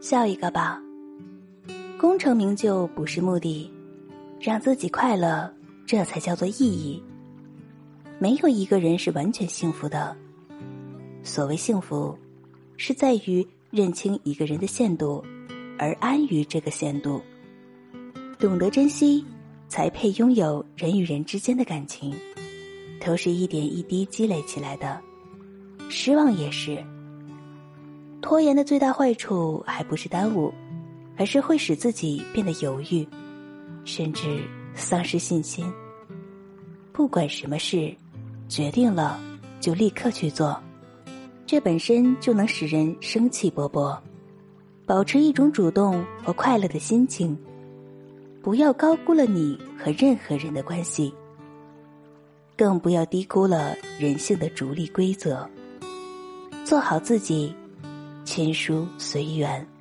笑一个吧。功成名就不是目的，让自己快乐，这才叫做意义。没有一个人是完全幸福的。所谓幸福，是在于认清一个人的限度，而安于这个限度。懂得珍惜，才配拥有人与人之间的感情，都是一点一滴积累起来的。失望也是。拖延的最大坏处，还不是耽误，而是会使自己变得犹豫，甚至丧失信心。不管什么事，决定了就立刻去做，这本身就能使人生气勃勃。保持一种主动和快乐的心情。不要高估了你和任何人的关系，更不要低估了人性的逐利规则。做好自己，亲疏随缘。